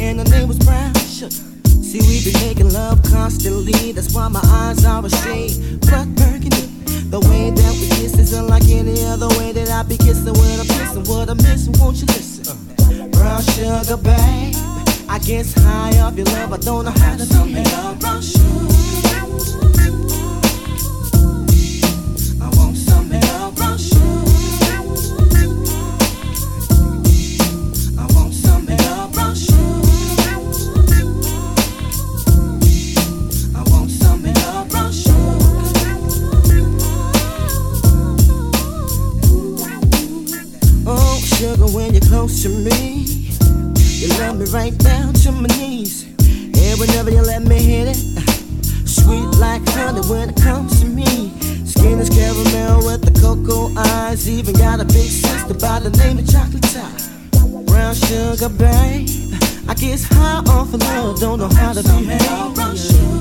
and her name was Brown Sugar. See, we be making love constantly, that's why my eyes are a shade. Blood burgundy. The way that we kiss is like any other way that I be kissing. What I'm missing, what I'm missing, won't you listen? Brown sugar, babe. I guess high off your love, I don't know how to make me. Brown sugar. is high off of love, don't know how to behave.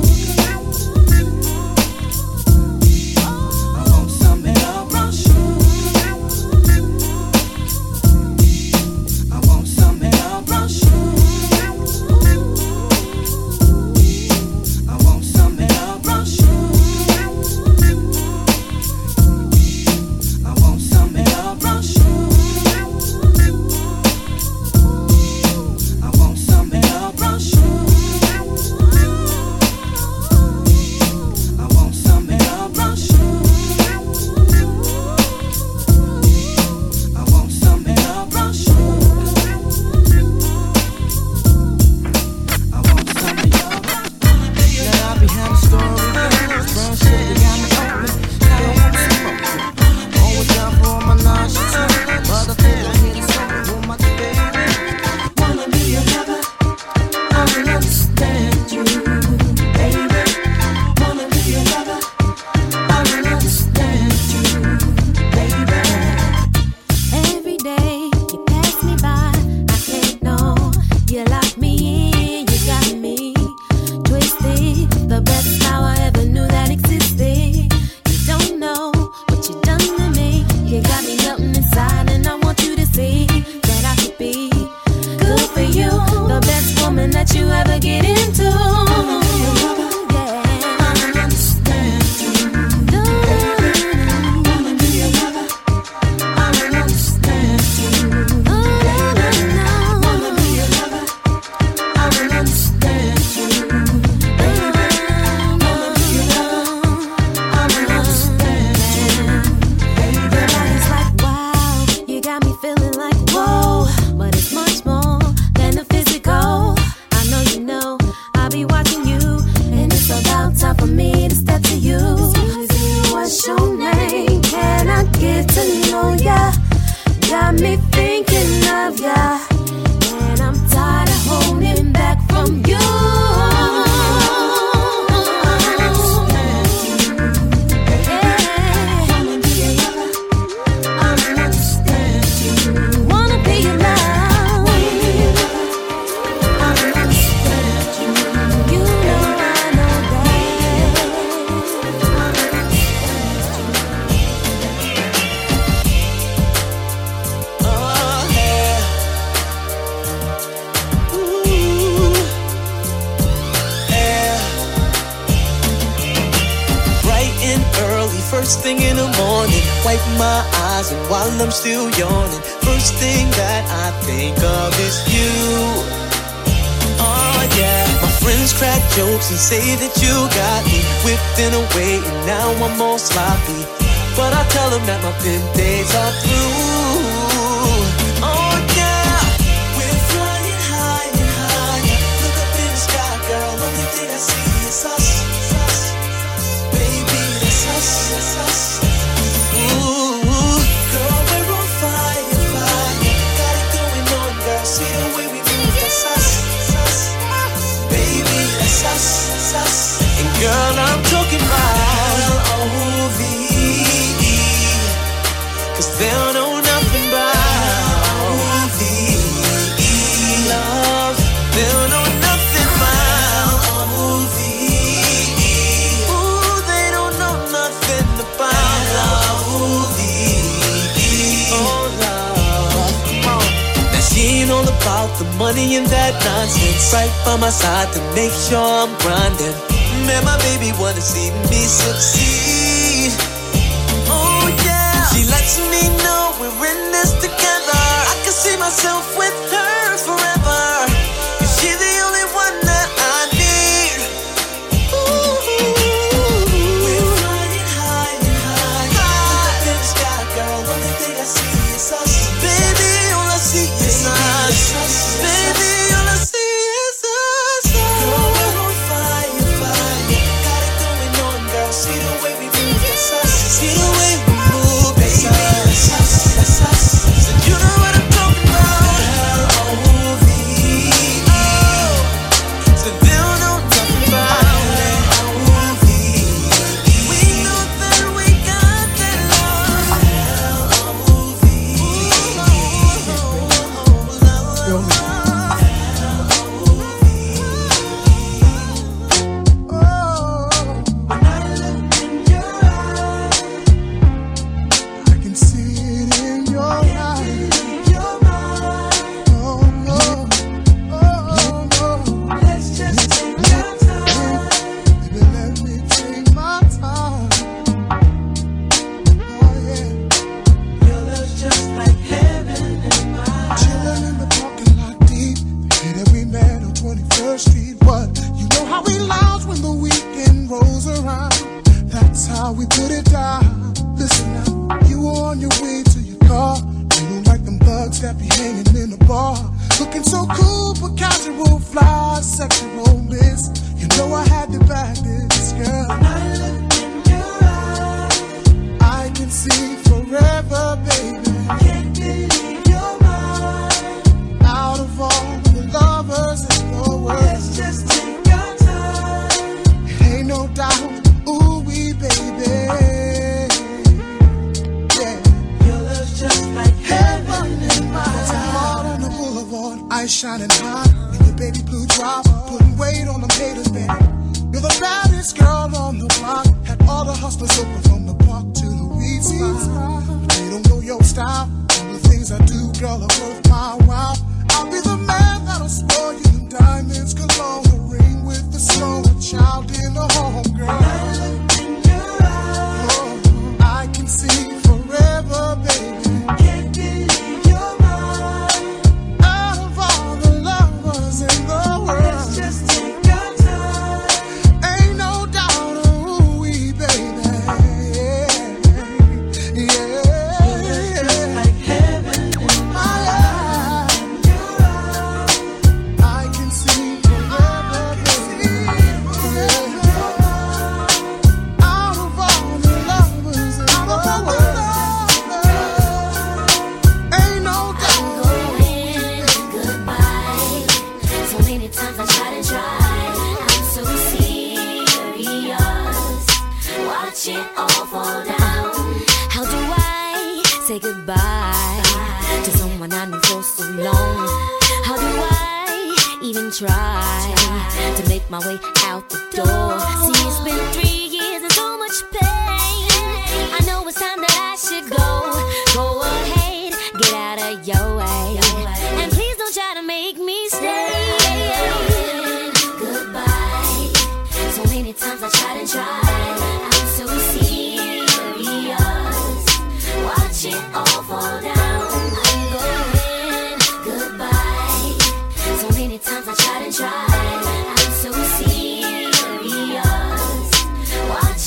crack jokes and say that you got me whipped in a away, and now I'm all sloppy. But I tell them that my pimp days are through. money and that nonsense right by my side to make sure I'm grinding. Man, my baby wanna see me succeed. Oh yeah, she lets me know we're in this together. I can see myself with.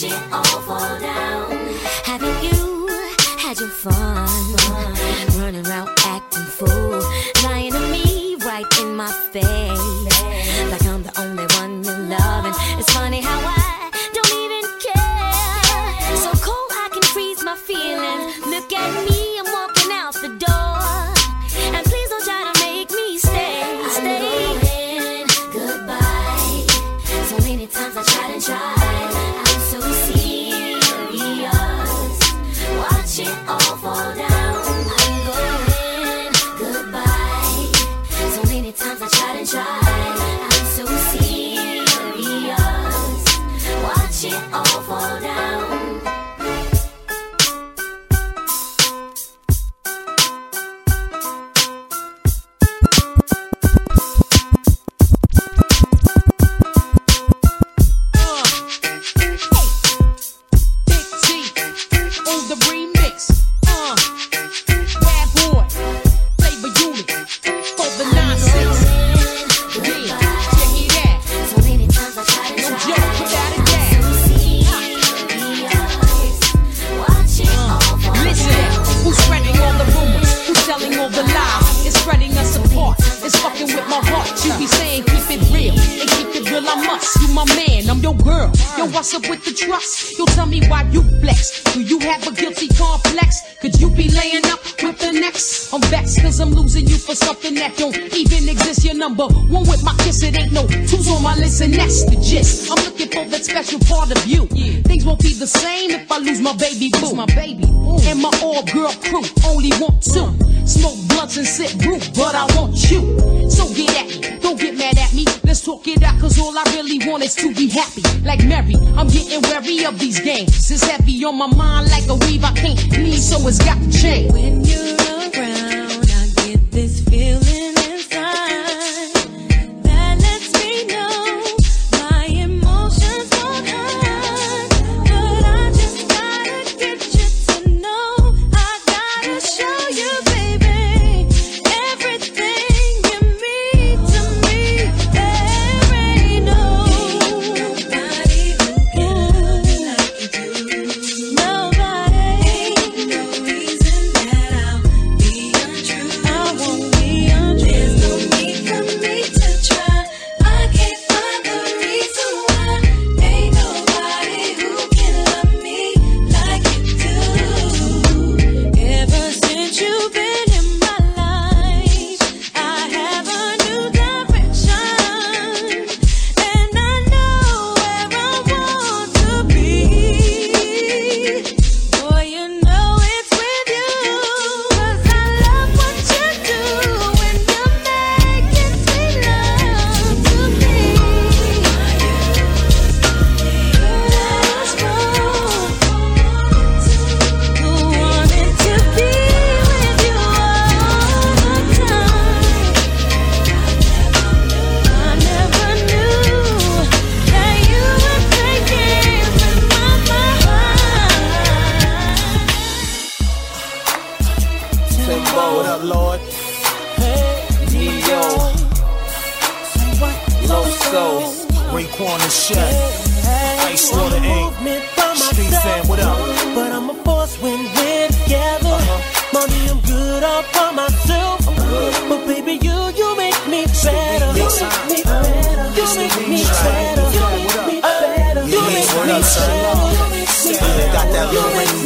My of these games. It's heavy on my mind like a weave I can't leave, so it's got to change. When you're around, I get this feeling.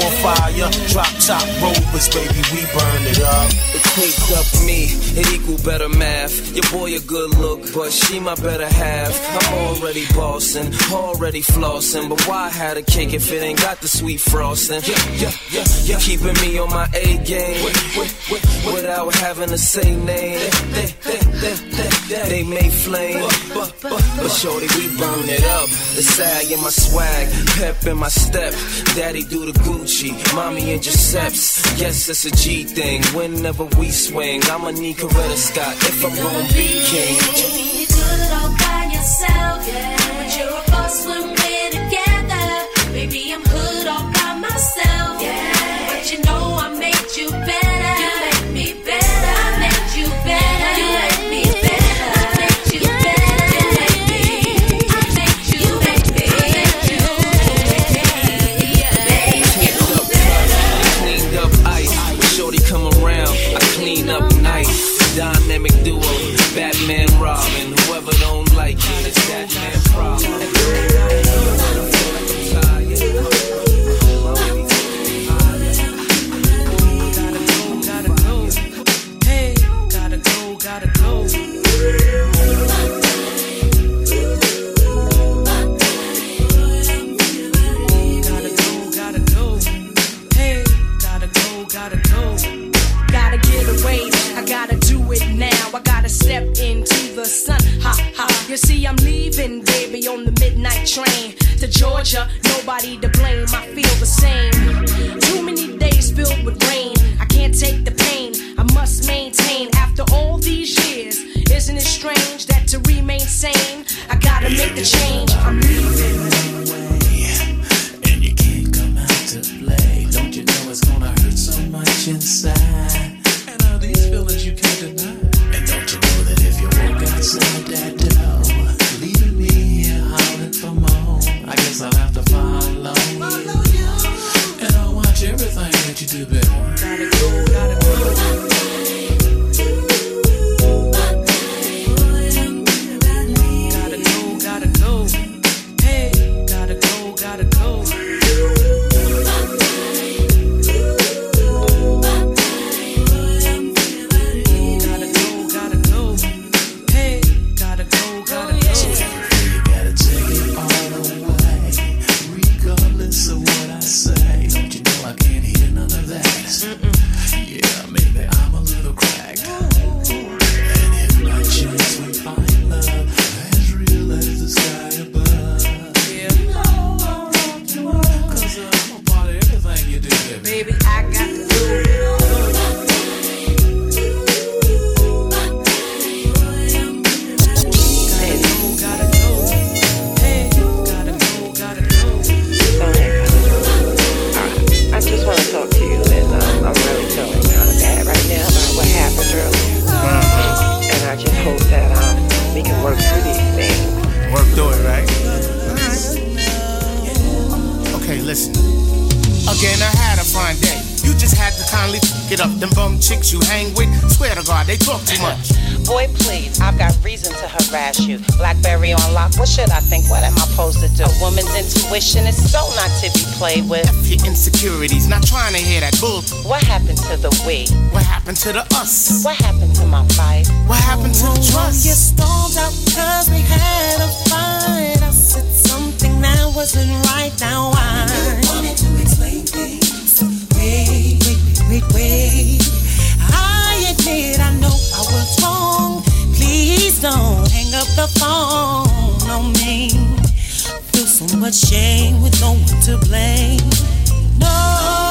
on fire. Drop top rovers, baby, we burn it up. It takes up me, it equal better math. Your boy a good look, but she my better half. I'm already bossing, already flossing, but why had a cake if it ain't got the sweet frosting? Yeah, yeah, yeah, yeah. Keeping me on my A game without having to say name. They, they, they, they may flame, but, but, but shorty, we burn it up. The sag in my swag, pep in my step. Daddy do the Gucci, mommy and Giuseppe's. Yes, it's a G thing. Whenever we swing, I'ma need Coretta Scott if I'm gonna be king. You see, I'm leaving, baby, on the midnight train to Georgia. Nobody to blame, I feel the same. Too many days filled with rain. I can't take the pain, I must maintain after all these years. Isn't it strange that to remain sane, I gotta make the change? I'm leaving. And you can't come out to play. Don't you know it's gonna hurt so much inside? Blackberry on lock, what should I think? What am I supposed to do? A woman's intuition is so not to be played with. F your insecurities, not trying to hear that bull. What happened to the we? What happened to the us? What happened to my fight? What happened to the trust? You trust? stormed out cause we had a fight. I said something that wasn't right. Now I wanted to explain things. Wait, wait, wait, wait. I admit I know I was wrong. Don't hang up the phone on me. Feel so much shame with no one to blame. No,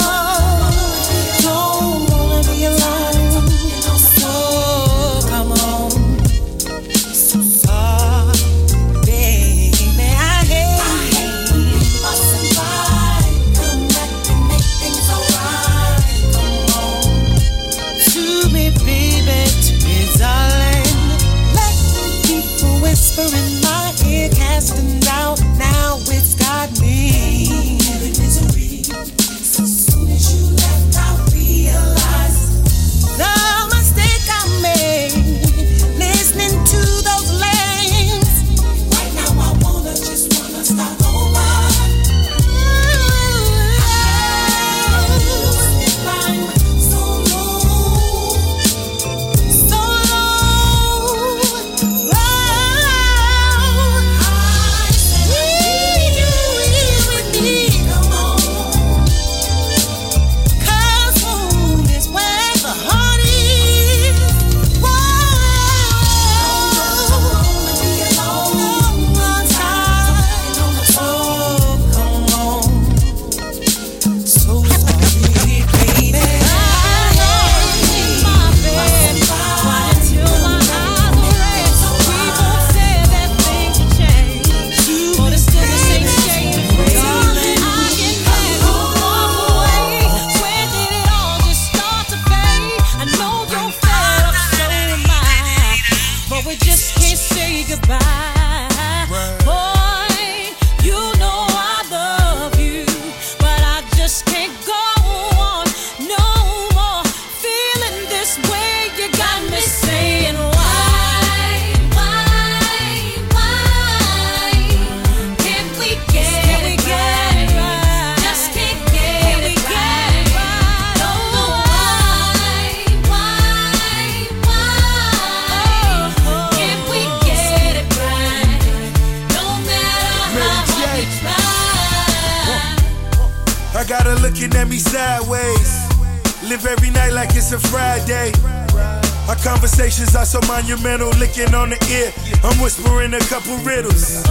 A couple riddles.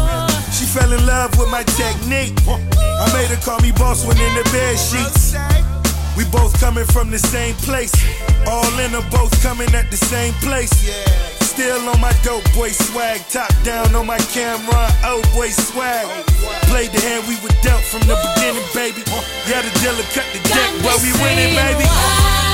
She fell in love with my technique. I made her call me boss when in the bed sheets. We both coming from the same place. All in her, both coming at the same place. Still on my dope boy swag, top down on my camera, old boy swag. Played the hand we were dealt from the beginning, baby. Yeah, the dealer cut the deck while we winning, baby.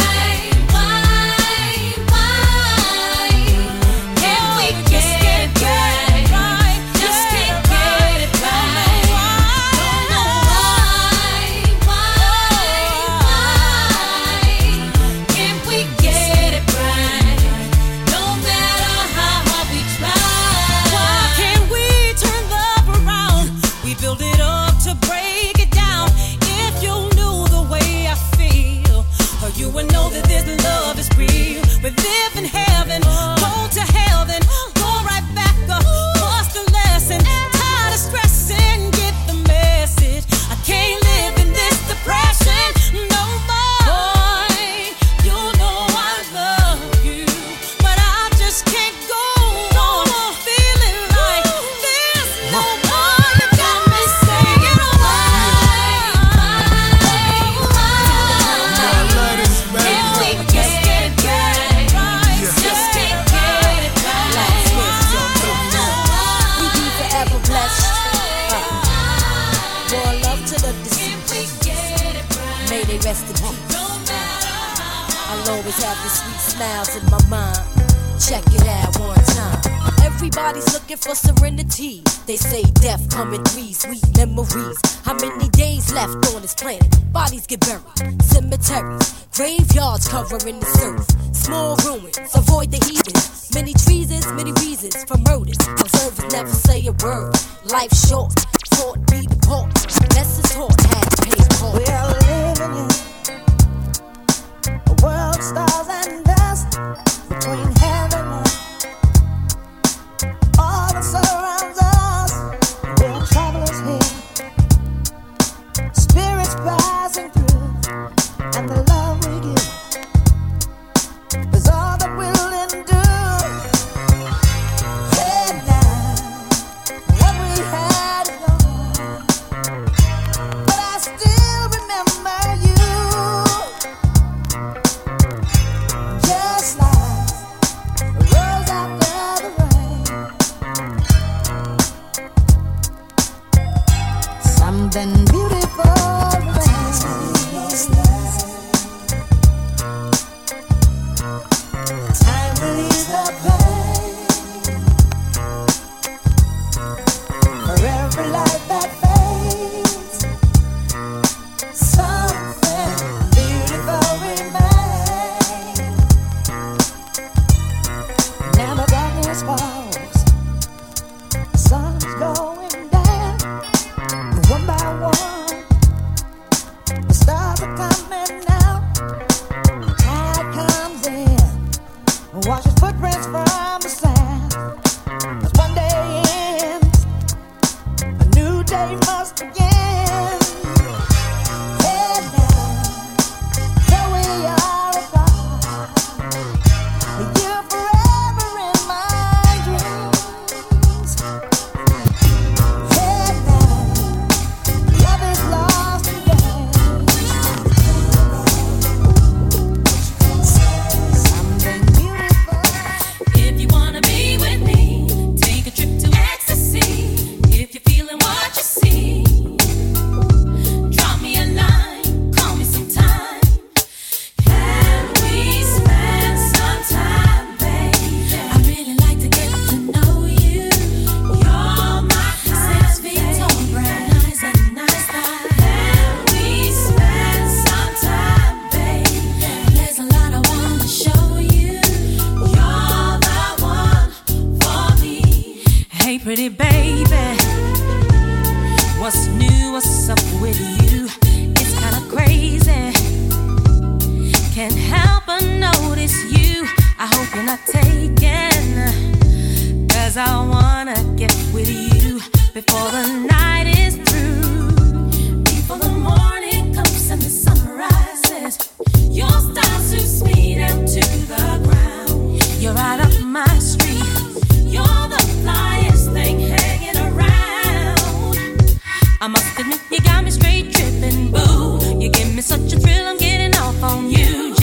got me straight tripping. Boo, you give me such a thrill, I'm getting off on you.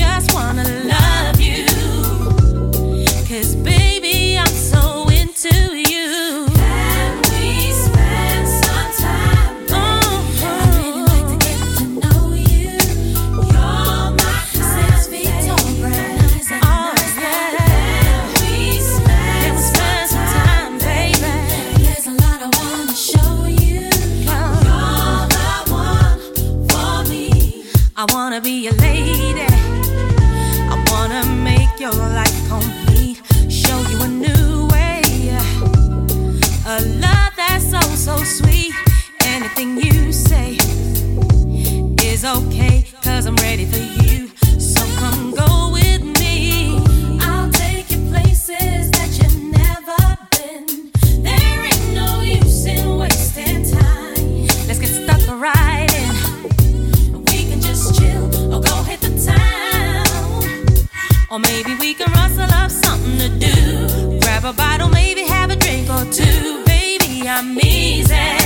Or maybe we can rustle up something to do. Grab a bottle, maybe have a drink or two. Baby, I'm easy.